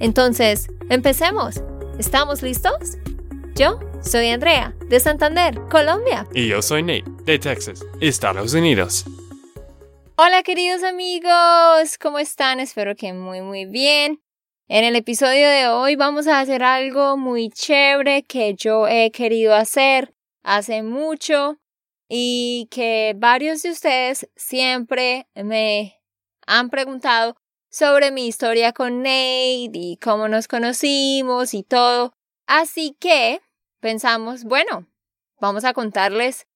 Entonces, empecemos. ¿Estamos listos? Yo soy Andrea, de Santander, Colombia. Y yo soy Nate, de Texas, Estados Unidos. Hola queridos amigos, ¿cómo están? Espero que muy muy bien. En el episodio de hoy vamos a hacer algo muy chévere que yo he querido hacer hace mucho y que varios de ustedes siempre me han preguntado sobre mi historia con Nate y cómo nos conocimos y todo. Así que pensamos, bueno, vamos a contarles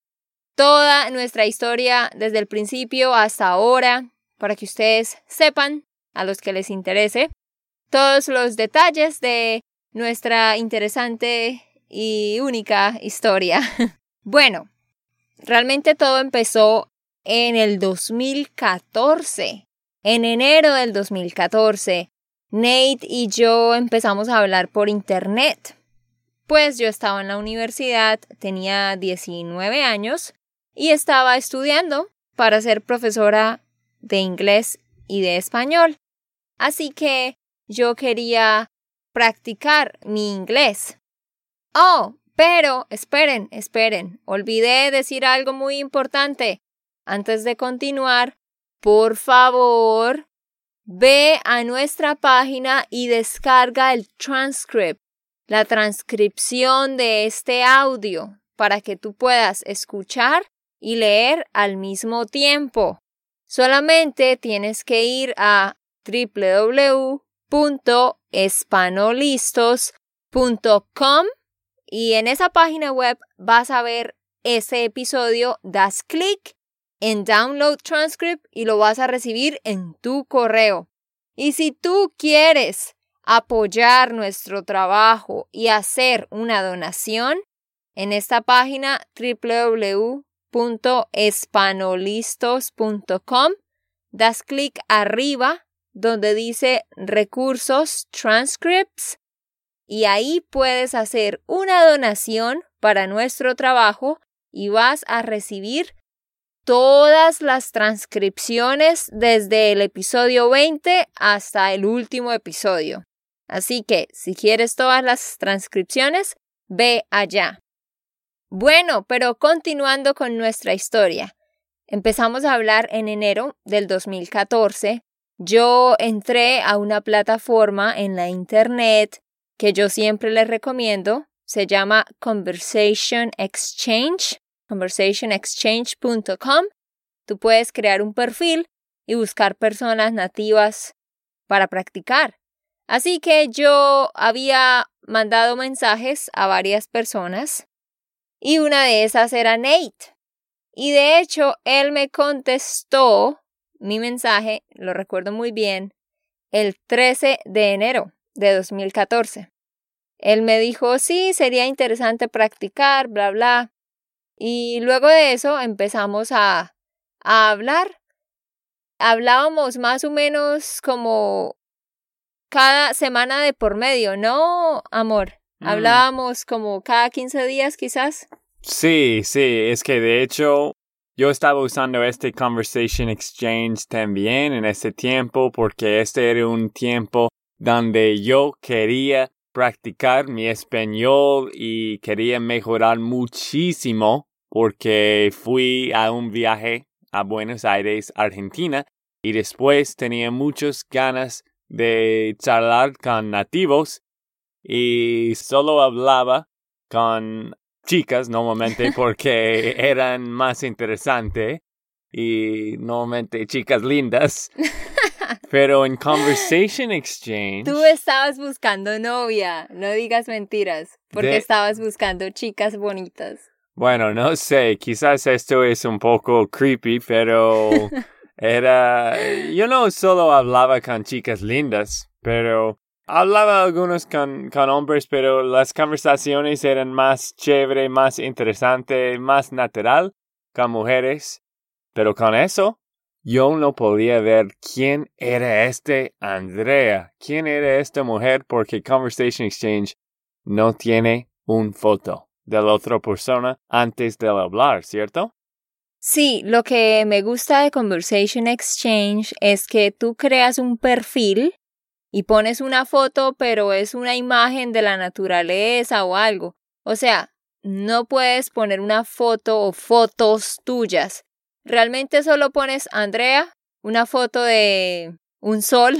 toda nuestra historia desde el principio hasta ahora para que ustedes sepan, a los que les interese, todos los detalles de nuestra interesante y única historia. bueno, realmente todo empezó en el 2014. En enero del 2014, Nate y yo empezamos a hablar por internet. Pues yo estaba en la universidad, tenía 19 años y estaba estudiando para ser profesora de inglés y de español. Así que yo quería practicar mi inglés. Oh, pero esperen, esperen, olvidé decir algo muy importante. Antes de continuar, por favor, ve a nuestra página y descarga el transcript, la transcripción de este audio, para que tú puedas escuchar y leer al mismo tiempo. Solamente tienes que ir a www.espanolistos.com y en esa página web vas a ver ese episodio, das clic en Download Transcript y lo vas a recibir en tu correo. Y si tú quieres apoyar nuestro trabajo y hacer una donación, en esta página www.espanolistos.com das clic arriba donde dice recursos transcripts y ahí puedes hacer una donación para nuestro trabajo y vas a recibir todas las transcripciones desde el episodio 20 hasta el último episodio. Así que si quieres todas las transcripciones, ve allá. Bueno, pero continuando con nuestra historia. Empezamos a hablar en enero del 2014. Yo entré a una plataforma en la Internet que yo siempre les recomiendo. Se llama Conversation Exchange, conversationexchange.com. Tú puedes crear un perfil y buscar personas nativas para practicar. Así que yo había mandado mensajes a varias personas y una de esas era Nate. Y de hecho, él me contestó mi mensaje, lo recuerdo muy bien, el 13 de enero de 2014. Él me dijo, sí, sería interesante practicar, bla, bla. Y luego de eso empezamos a, a hablar. Hablábamos más o menos como cada semana de por medio, ¿no, amor? Mm. Hablábamos como cada 15 días quizás. Sí, sí, es que de hecho yo estaba usando este Conversation Exchange también en ese tiempo porque este era un tiempo donde yo quería practicar mi español y quería mejorar muchísimo porque fui a un viaje a Buenos Aires, Argentina, y después tenía muchas ganas de charlar con nativos y solo hablaba con chicas normalmente porque eran más interesantes y normalmente chicas lindas. Pero en Conversation Exchange. Tú estabas buscando novia, no digas mentiras, porque estabas buscando chicas bonitas. Bueno, no sé, quizás esto es un poco creepy, pero era... Yo no solo hablaba con chicas lindas, pero hablaba algunos con, con hombres, pero las conversaciones eran más chévere, más interesante, más natural con mujeres. Pero con eso, yo no podía ver quién era este Andrea, quién era esta mujer, porque Conversation Exchange no tiene un foto de la otra persona antes de hablar, ¿cierto? Sí, lo que me gusta de Conversation Exchange es que tú creas un perfil y pones una foto, pero es una imagen de la naturaleza o algo. O sea, no puedes poner una foto o fotos tuyas. Realmente solo pones Andrea, una foto de un sol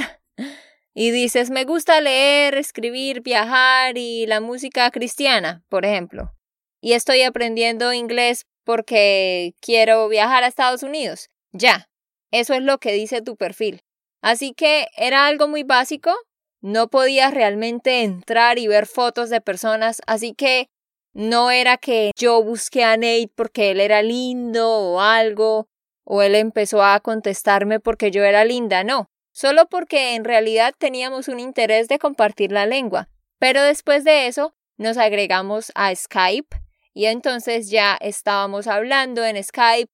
y dices, me gusta leer, escribir, viajar y la música cristiana, por ejemplo. Y estoy aprendiendo inglés porque quiero viajar a Estados Unidos. Ya, eso es lo que dice tu perfil. Así que era algo muy básico, no podías realmente entrar y ver fotos de personas, así que no era que yo busqué a Nate porque él era lindo o algo, o él empezó a contestarme porque yo era linda, no, solo porque en realidad teníamos un interés de compartir la lengua. Pero después de eso nos agregamos a Skype y entonces ya estábamos hablando en Skype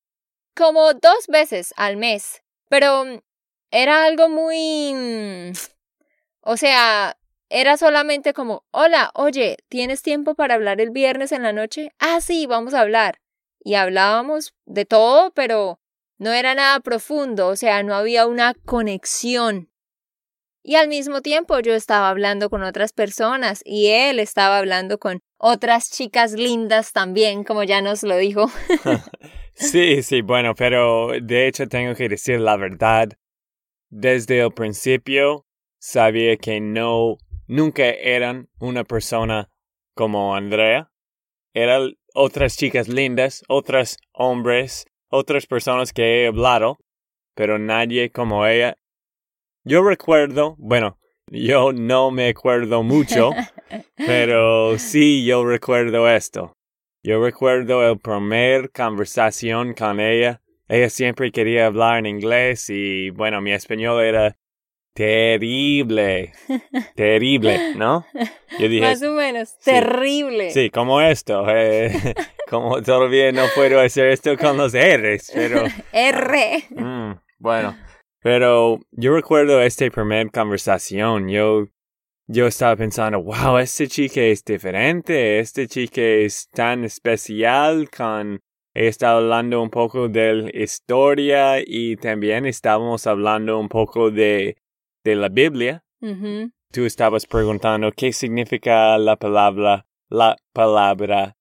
como dos veces al mes. Pero era algo muy... Mm, o sea, era solamente como, hola, oye, ¿tienes tiempo para hablar el viernes en la noche? Ah, sí, vamos a hablar. Y hablábamos de todo, pero no era nada profundo, o sea, no había una conexión. Y al mismo tiempo yo estaba hablando con otras personas y él estaba hablando con otras chicas lindas también, como ya nos lo dijo. sí, sí, bueno, pero de hecho tengo que decir la verdad desde el principio sabía que no, nunca eran una persona como Andrea. Eran otras chicas lindas, otros hombres, otras personas que he hablado, pero nadie como ella. Yo recuerdo, bueno, yo no me acuerdo mucho, pero sí yo recuerdo esto. Yo recuerdo el primer conversación con ella ella siempre quería hablar en inglés y bueno, mi español era terrible, terrible, ¿no? Yo dije, Más o menos, terrible. Sí, como esto, eh, como todavía no puedo hacer esto con los R's, pero... R. Mm, bueno, pero yo recuerdo esta primera conversación, yo, yo estaba pensando, wow, este chica es diferente, este chica es tan especial con He estado hablando un poco de la historia y también estábamos hablando un poco de, de la Biblia. Tú estabas preguntando qué significa la palabra, la palabra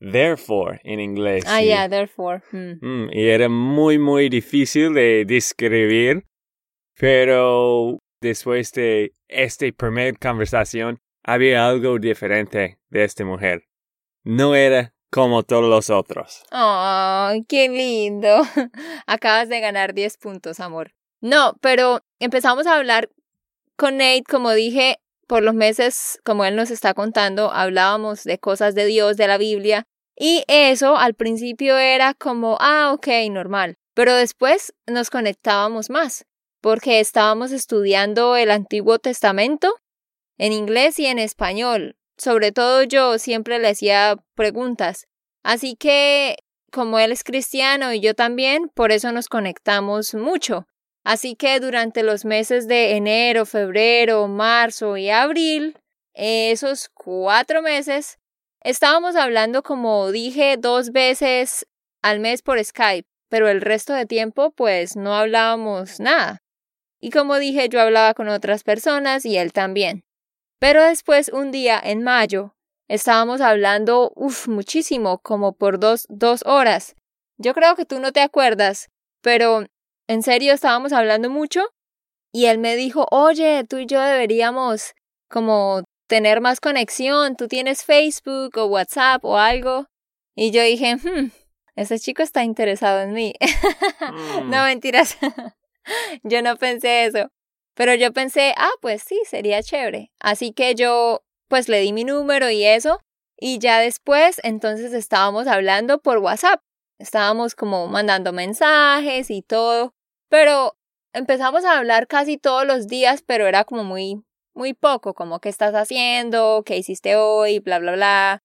therefore en inglés. Ah, yeah, therefore. Hmm. Mm, y era muy, muy difícil de describir, pero después de esta primera conversación había algo diferente de esta mujer. No era como todos los otros. ¡Ay, qué lindo! Acabas de ganar 10 puntos, amor. No, pero empezamos a hablar con Nate, como dije, por los meses, como él nos está contando, hablábamos de cosas de Dios, de la Biblia, y eso al principio era como, ah, ok, normal, pero después nos conectábamos más, porque estábamos estudiando el Antiguo Testamento en inglés y en español, sobre todo yo siempre le hacía preguntas. Así que, como él es cristiano y yo también, por eso nos conectamos mucho. Así que durante los meses de enero, febrero, marzo y abril, esos cuatro meses, estábamos hablando, como dije, dos veces al mes por Skype, pero el resto de tiempo pues no hablábamos nada. Y como dije, yo hablaba con otras personas y él también. Pero después, un día en mayo, estábamos hablando, uff, muchísimo, como por dos, dos horas. Yo creo que tú no te acuerdas, pero en serio estábamos hablando mucho y él me dijo, oye, tú y yo deberíamos como tener más conexión, tú tienes Facebook o WhatsApp o algo. Y yo dije, hmm, ese chico está interesado en mí. no mm. mentiras. yo no pensé eso. Pero yo pensé, ah, pues sí, sería chévere. Así que yo, pues le di mi número y eso. Y ya después, entonces estábamos hablando por WhatsApp. Estábamos como mandando mensajes y todo. Pero empezamos a hablar casi todos los días, pero era como muy, muy poco, como qué estás haciendo, qué hiciste hoy, bla, bla, bla.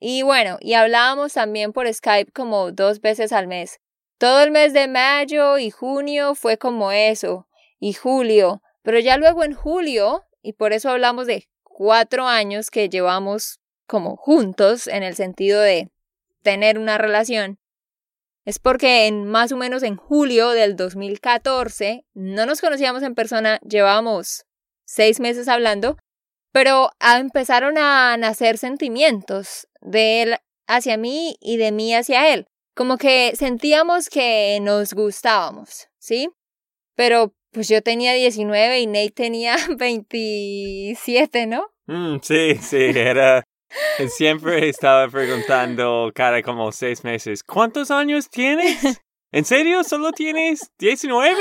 Y bueno, y hablábamos también por Skype como dos veces al mes. Todo el mes de mayo y junio fue como eso, y julio, pero ya luego en julio, y por eso hablamos de cuatro años que llevamos como juntos en el sentido de tener una relación, es porque en más o menos en julio del 2014 no nos conocíamos en persona, llevábamos seis meses hablando, pero empezaron a nacer sentimientos de él hacia mí y de mí hacia él. Como que sentíamos que nos gustábamos, ¿sí? Pero pues yo tenía 19 y Nate tenía 27, ¿no? Mm, sí, sí, era Siempre estaba preguntando cada como seis meses, ¿cuántos años tienes? ¿En serio? ¿Solo tienes 19?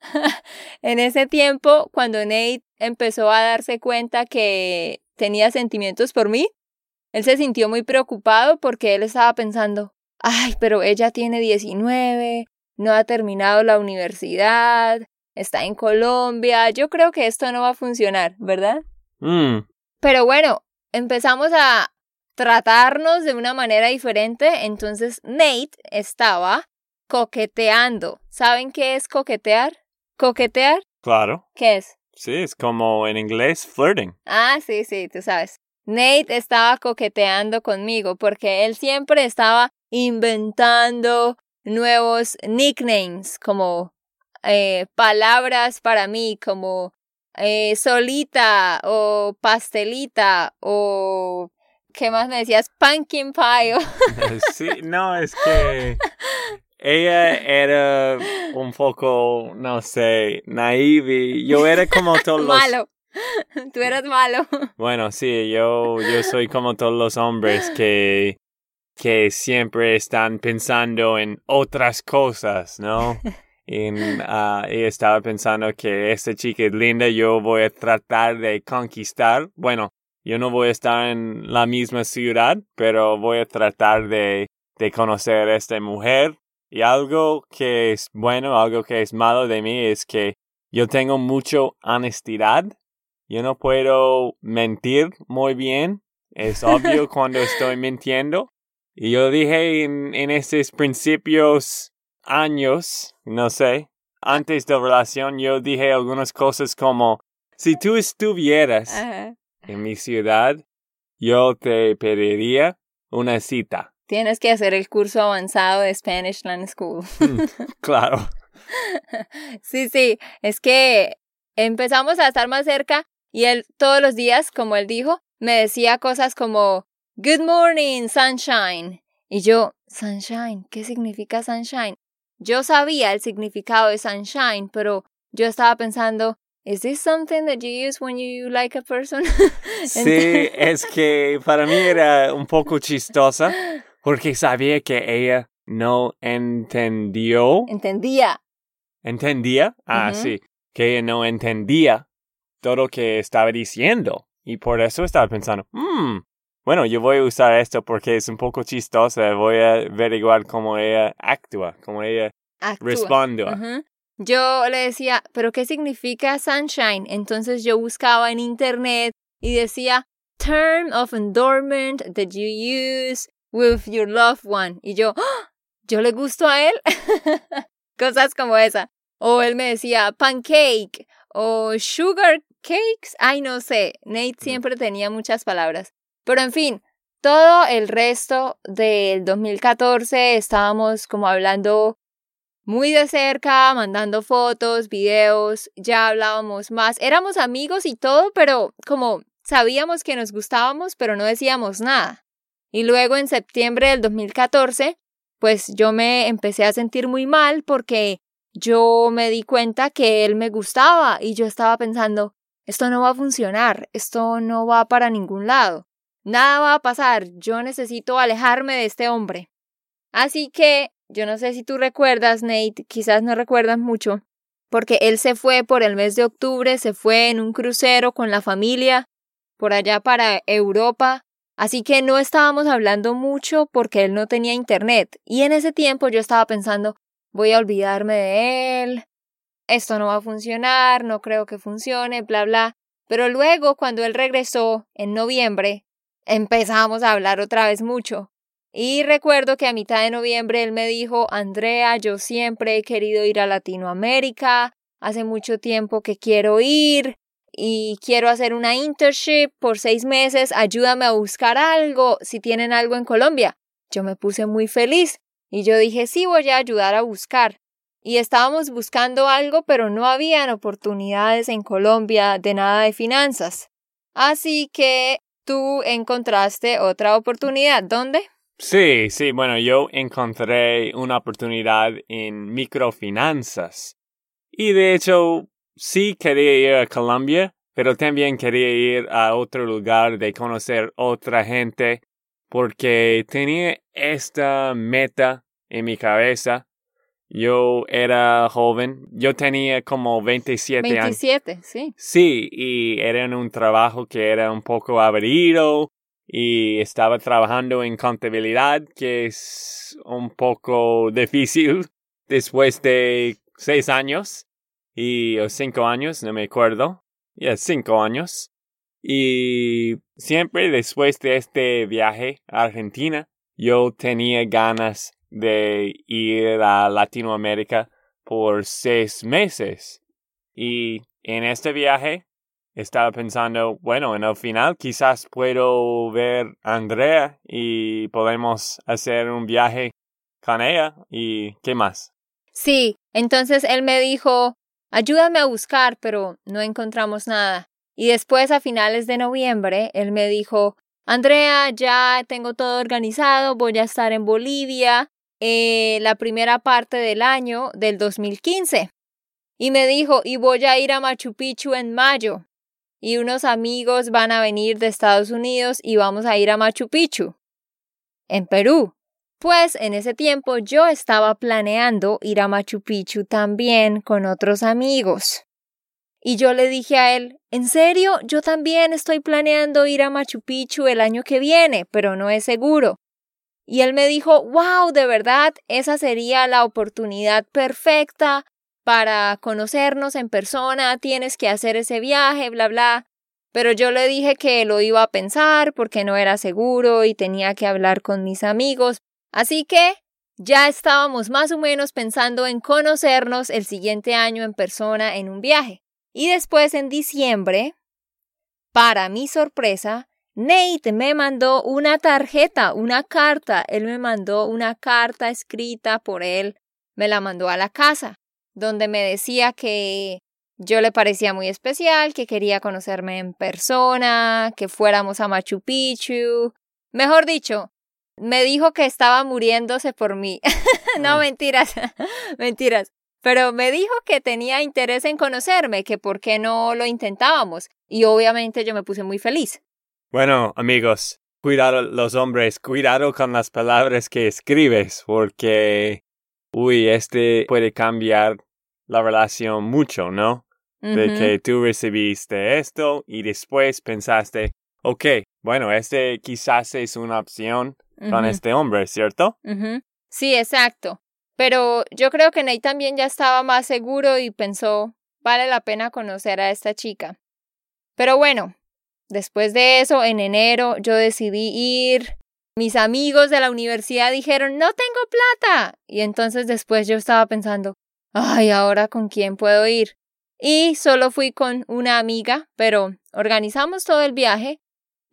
en ese tiempo, cuando Nate empezó a darse cuenta que tenía sentimientos por mí, él se sintió muy preocupado porque él estaba pensando, ay, pero ella tiene 19, no ha terminado la universidad, está en Colombia, yo creo que esto no va a funcionar, ¿verdad? Mm. Pero bueno, empezamos a tratarnos de una manera diferente, entonces Nate estaba coqueteando. ¿Saben qué es coquetear? ¿Coquetear? Claro. ¿Qué es? Sí, es como en inglés flirting. Ah, sí, sí, tú sabes. Nate estaba coqueteando conmigo porque él siempre estaba inventando nuevos nicknames como eh, palabras para mí como eh, solita o pastelita o ¿qué más me decías? Pumpkin pie. sí, no, es que ella era un poco, no sé, naive. Yo era como todos los... Malo. Tú eras malo. Bueno, sí, yo, yo soy como todos los hombres que, que siempre están pensando en otras cosas, ¿no? Ah, y estaba pensando que esta chica es linda, yo voy a tratar de conquistar. Bueno, yo no voy a estar en la misma ciudad, pero voy a tratar de, de conocer a esta mujer. Y algo que es bueno, algo que es malo de mí es que yo tengo mucho honestidad. Yo no puedo mentir muy bien. Es obvio cuando estoy mintiendo. Y yo dije en, en estos principios años, no sé, antes de la relación, yo dije algunas cosas como, si tú estuvieras en mi ciudad, yo te pediría una cita. Tienes que hacer el curso avanzado de Spanish Land School. Mm, claro. sí, sí, es que empezamos a estar más cerca y él todos los días, como él dijo, me decía cosas como Good morning, sunshine. Y yo, sunshine, ¿qué significa sunshine? Yo sabía el significado de sunshine, pero yo estaba pensando, ¿Is this something that you use when you like a person? sí, es que para mí era un poco chistosa porque sabía que ella no entendió. Entendía. ¿Entendía? Ah, sí. Que ella no entendía todo lo que estaba diciendo. Y por eso estaba pensando, mmm, bueno, yo voy a usar esto porque es un poco chistosa. Voy a averiguar cómo ella actúa, cómo ella responde. Yo le decía, ¿pero qué significa sunshine? Entonces yo buscaba en internet y decía, term of endearment that you use with your loved one. Y yo, ¡Ah! ¿yo le gusto a él? Cosas como esa. O él me decía, pancake o sugar cakes. Ay, no sé. Nate siempre tenía muchas palabras. Pero en fin, todo el resto del 2014 estábamos como hablando muy de cerca, mandando fotos, videos, ya hablábamos más, éramos amigos y todo, pero como sabíamos que nos gustábamos, pero no decíamos nada. Y luego en septiembre del 2014, pues yo me empecé a sentir muy mal porque yo me di cuenta que él me gustaba y yo estaba pensando, esto no va a funcionar, esto no va para ningún lado. Nada va a pasar, yo necesito alejarme de este hombre. Así que, yo no sé si tú recuerdas, Nate, quizás no recuerdas mucho, porque él se fue por el mes de octubre, se fue en un crucero con la familia, por allá para Europa, así que no estábamos hablando mucho porque él no tenía internet, y en ese tiempo yo estaba pensando, voy a olvidarme de él, esto no va a funcionar, no creo que funcione, bla, bla. Pero luego, cuando él regresó en noviembre, empezamos a hablar otra vez mucho. Y recuerdo que a mitad de noviembre él me dijo, Andrea, yo siempre he querido ir a Latinoamérica, hace mucho tiempo que quiero ir y quiero hacer una internship por seis meses, ayúdame a buscar algo, si tienen algo en Colombia. Yo me puse muy feliz y yo dije, sí, voy a ayudar a buscar. Y estábamos buscando algo, pero no habían oportunidades en Colombia de nada de finanzas. Así que tú encontraste otra oportunidad. ¿Dónde? Sí, sí, bueno, yo encontré una oportunidad en microfinanzas. Y de hecho, sí quería ir a Colombia, pero también quería ir a otro lugar de conocer otra gente, porque tenía esta meta en mi cabeza. Yo era joven, yo tenía como 27, años. 27, sí. Sí, y era en un trabajo que era un poco aburrido y estaba trabajando en contabilidad, que es un poco difícil después de seis años y o cinco años, no me acuerdo. Ya, cinco años. Y siempre después de este viaje a Argentina, yo tenía ganas de ir a Latinoamérica por seis meses. Y en este viaje estaba pensando, bueno, en el final quizás puedo ver a Andrea y podemos hacer un viaje con ella y qué más. Sí, entonces él me dijo, ayúdame a buscar, pero no encontramos nada. Y después a finales de noviembre, él me dijo, Andrea, ya tengo todo organizado, voy a estar en Bolivia eh, la primera parte del año del 2015. Y me dijo, y voy a ir a Machu Picchu en mayo y unos amigos van a venir de Estados Unidos y vamos a ir a Machu Picchu, en Perú. Pues en ese tiempo yo estaba planeando ir a Machu Picchu también con otros amigos. Y yo le dije a él, en serio, yo también estoy planeando ir a Machu Picchu el año que viene, pero no es seguro. Y él me dijo, wow, de verdad, esa sería la oportunidad perfecta para conocernos en persona, tienes que hacer ese viaje, bla, bla. Pero yo le dije que lo iba a pensar porque no era seguro y tenía que hablar con mis amigos. Así que ya estábamos más o menos pensando en conocernos el siguiente año en persona en un viaje. Y después en diciembre, para mi sorpresa, Nate me mandó una tarjeta, una carta. Él me mandó una carta escrita por él. Me la mandó a la casa donde me decía que yo le parecía muy especial, que quería conocerme en persona, que fuéramos a Machu Picchu. Mejor dicho, me dijo que estaba muriéndose por mí. no, ah. mentiras, mentiras. Pero me dijo que tenía interés en conocerme, que por qué no lo intentábamos. Y obviamente yo me puse muy feliz. Bueno, amigos, cuidado los hombres, cuidado con las palabras que escribes, porque, uy, este puede cambiar la relación mucho, ¿no? De que tú recibiste esto y después pensaste, ok, bueno, este quizás es una opción con este hombre, ¿cierto? Sí, exacto. Pero yo creo que Nate también ya estaba más seguro y pensó, vale la pena conocer a esta chica. Pero bueno, después de eso, en enero yo decidí ir. Mis amigos de la universidad dijeron, no tengo plata. Y entonces después yo estaba pensando, ay, ahora con quién puedo ir. Y solo fui con una amiga, pero organizamos todo el viaje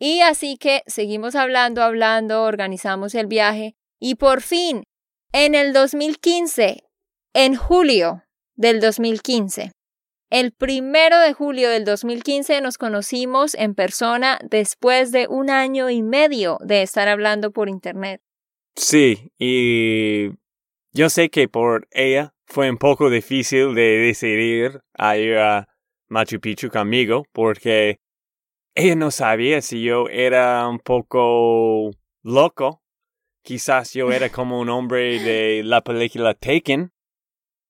y así que seguimos hablando, hablando, organizamos el viaje y por fin, en el 2015, en julio del 2015, el primero de julio del 2015 nos conocimos en persona después de un año y medio de estar hablando por internet. Sí, y yo sé que por ella fue un poco difícil de decidir a ir a Machu Picchu conmigo porque ella no sabía si yo era un poco loco. Quizás yo era como un hombre de la película Taken.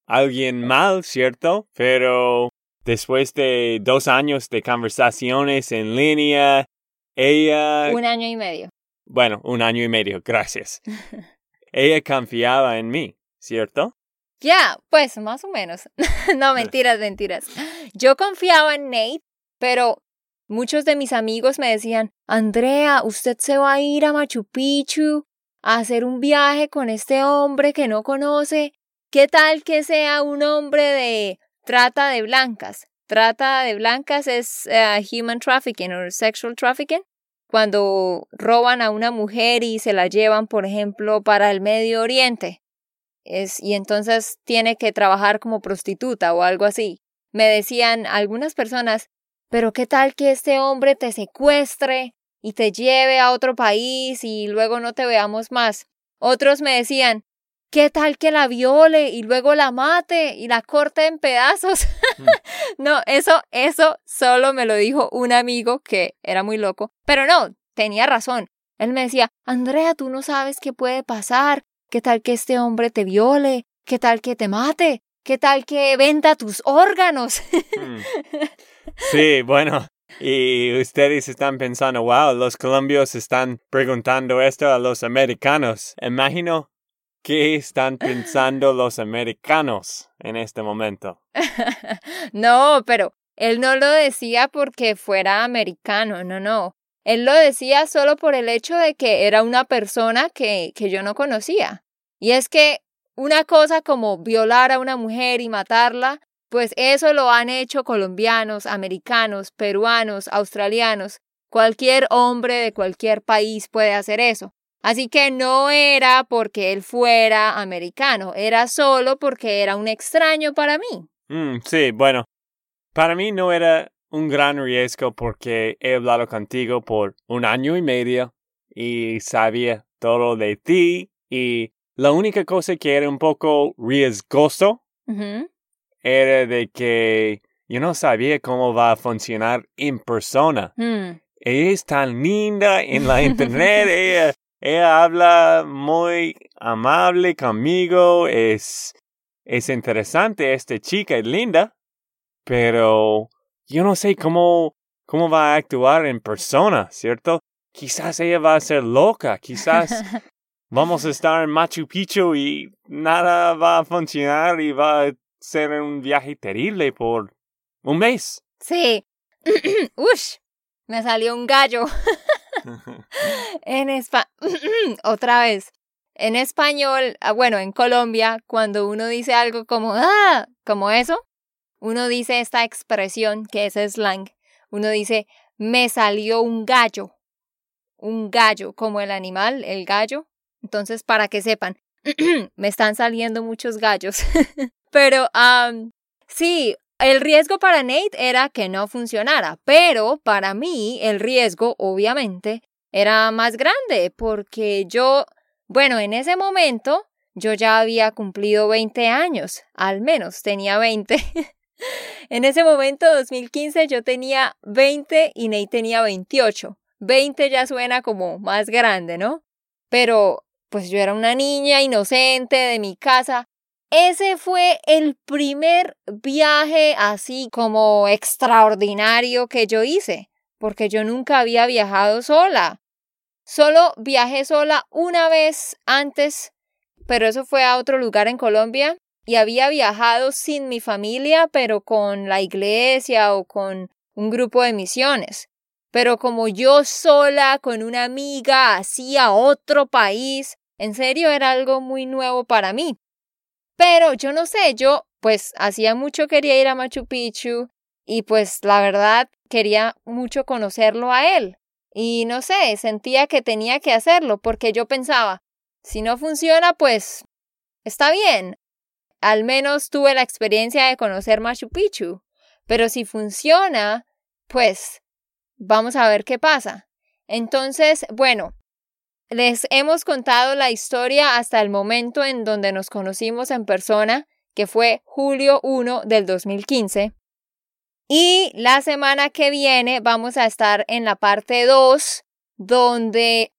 Alguien mal, ¿cierto? Pero después de dos años de conversaciones en línea, ella... Un año y medio. Bueno, un año y medio, gracias. ella confiaba en mí, ¿cierto? Ya, pues más o menos. no, mentiras, mentiras. Yo confiaba en Nate, pero muchos de mis amigos me decían, Andrea, usted se va a ir a Machu Picchu a hacer un viaje con este hombre que no conoce. ¿Qué tal que sea un hombre de trata de blancas? Trata de blancas es eh, human trafficking o sexual trafficking. Cuando roban a una mujer y se la llevan, por ejemplo, para el Medio Oriente. Es, y entonces tiene que trabajar como prostituta o algo así. Me decían algunas personas, pero qué tal que este hombre te secuestre y te lleve a otro país y luego no te veamos más. Otros me decían, ¿qué tal que la viole y luego la mate y la corte en pedazos? Mm. no, eso, eso solo me lo dijo un amigo que era muy loco. Pero no, tenía razón. Él me decía, Andrea, tú no sabes qué puede pasar. ¿Qué tal que este hombre te viole? ¿Qué tal que te mate? ¿Qué tal que venda tus órganos? Mm. Sí, bueno, y ustedes están pensando, wow, los colombios están preguntando esto a los americanos. Imagino qué están pensando los americanos en este momento. no, pero él no lo decía porque fuera americano, no, no. Él lo decía solo por el hecho de que era una persona que, que yo no conocía. Y es que una cosa como violar a una mujer y matarla pues eso lo han hecho colombianos, americanos, peruanos, australianos. Cualquier hombre de cualquier país puede hacer eso. Así que no era porque él fuera americano, era solo porque era un extraño para mí. Mm, sí, bueno, para mí no era un gran riesgo porque he hablado contigo por un año y medio y sabía todo de ti y la única cosa que era un poco riesgoso era de que yo no sabía cómo va a funcionar en persona. Hmm. Ella es tan linda en la internet, ella, ella habla muy amable conmigo, es, es interesante, esta chica es linda, pero yo no sé cómo, cómo va a actuar en persona, ¿cierto? Quizás ella va a ser loca, quizás vamos a estar en Machu Picchu y nada va a funcionar y va a ser un viaje terrible por un mes. Sí. Ush, me salió un gallo. en español, otra vez. En español, ah, bueno, en Colombia, cuando uno dice algo como ah, como eso, uno dice esta expresión que es slang. Uno dice me salió un gallo. Un gallo, como el animal, el gallo. Entonces, para que sepan, me están saliendo muchos gallos. Pero sí, el riesgo para Nate era que no funcionara, pero para mí el riesgo, obviamente, era más grande porque yo, bueno, en ese momento yo ya había cumplido 20 años, al menos tenía 20. en ese momento, 2015, yo tenía 20 y Nate tenía 28. 20 ya suena como más grande, ¿no? Pero pues yo era una niña inocente de mi casa ese fue el primer viaje así como extraordinario que yo hice, porque yo nunca había viajado sola. Solo viajé sola una vez antes, pero eso fue a otro lugar en Colombia, y había viajado sin mi familia, pero con la iglesia o con un grupo de misiones. Pero como yo sola, con una amiga, así a otro país, en serio era algo muy nuevo para mí. Pero yo no sé, yo pues hacía mucho quería ir a Machu Picchu y pues la verdad quería mucho conocerlo a él. Y no sé, sentía que tenía que hacerlo porque yo pensaba, si no funciona, pues está bien. Al menos tuve la experiencia de conocer Machu Picchu. Pero si funciona, pues vamos a ver qué pasa. Entonces, bueno, les hemos contado la historia hasta el momento en donde nos conocimos en persona, que fue julio 1 del 2015. Y la semana que viene vamos a estar en la parte 2, donde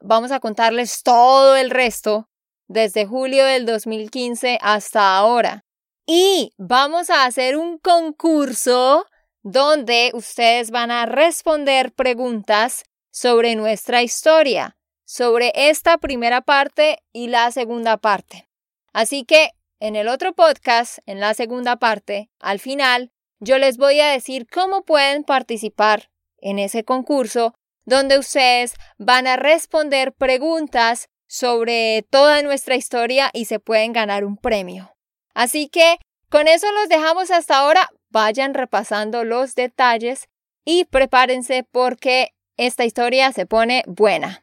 vamos a contarles todo el resto desde julio del 2015 hasta ahora. Y vamos a hacer un concurso donde ustedes van a responder preguntas sobre nuestra historia sobre esta primera parte y la segunda parte. Así que en el otro podcast, en la segunda parte, al final, yo les voy a decir cómo pueden participar en ese concurso donde ustedes van a responder preguntas sobre toda nuestra historia y se pueden ganar un premio. Así que con eso los dejamos hasta ahora. Vayan repasando los detalles y prepárense porque esta historia se pone buena.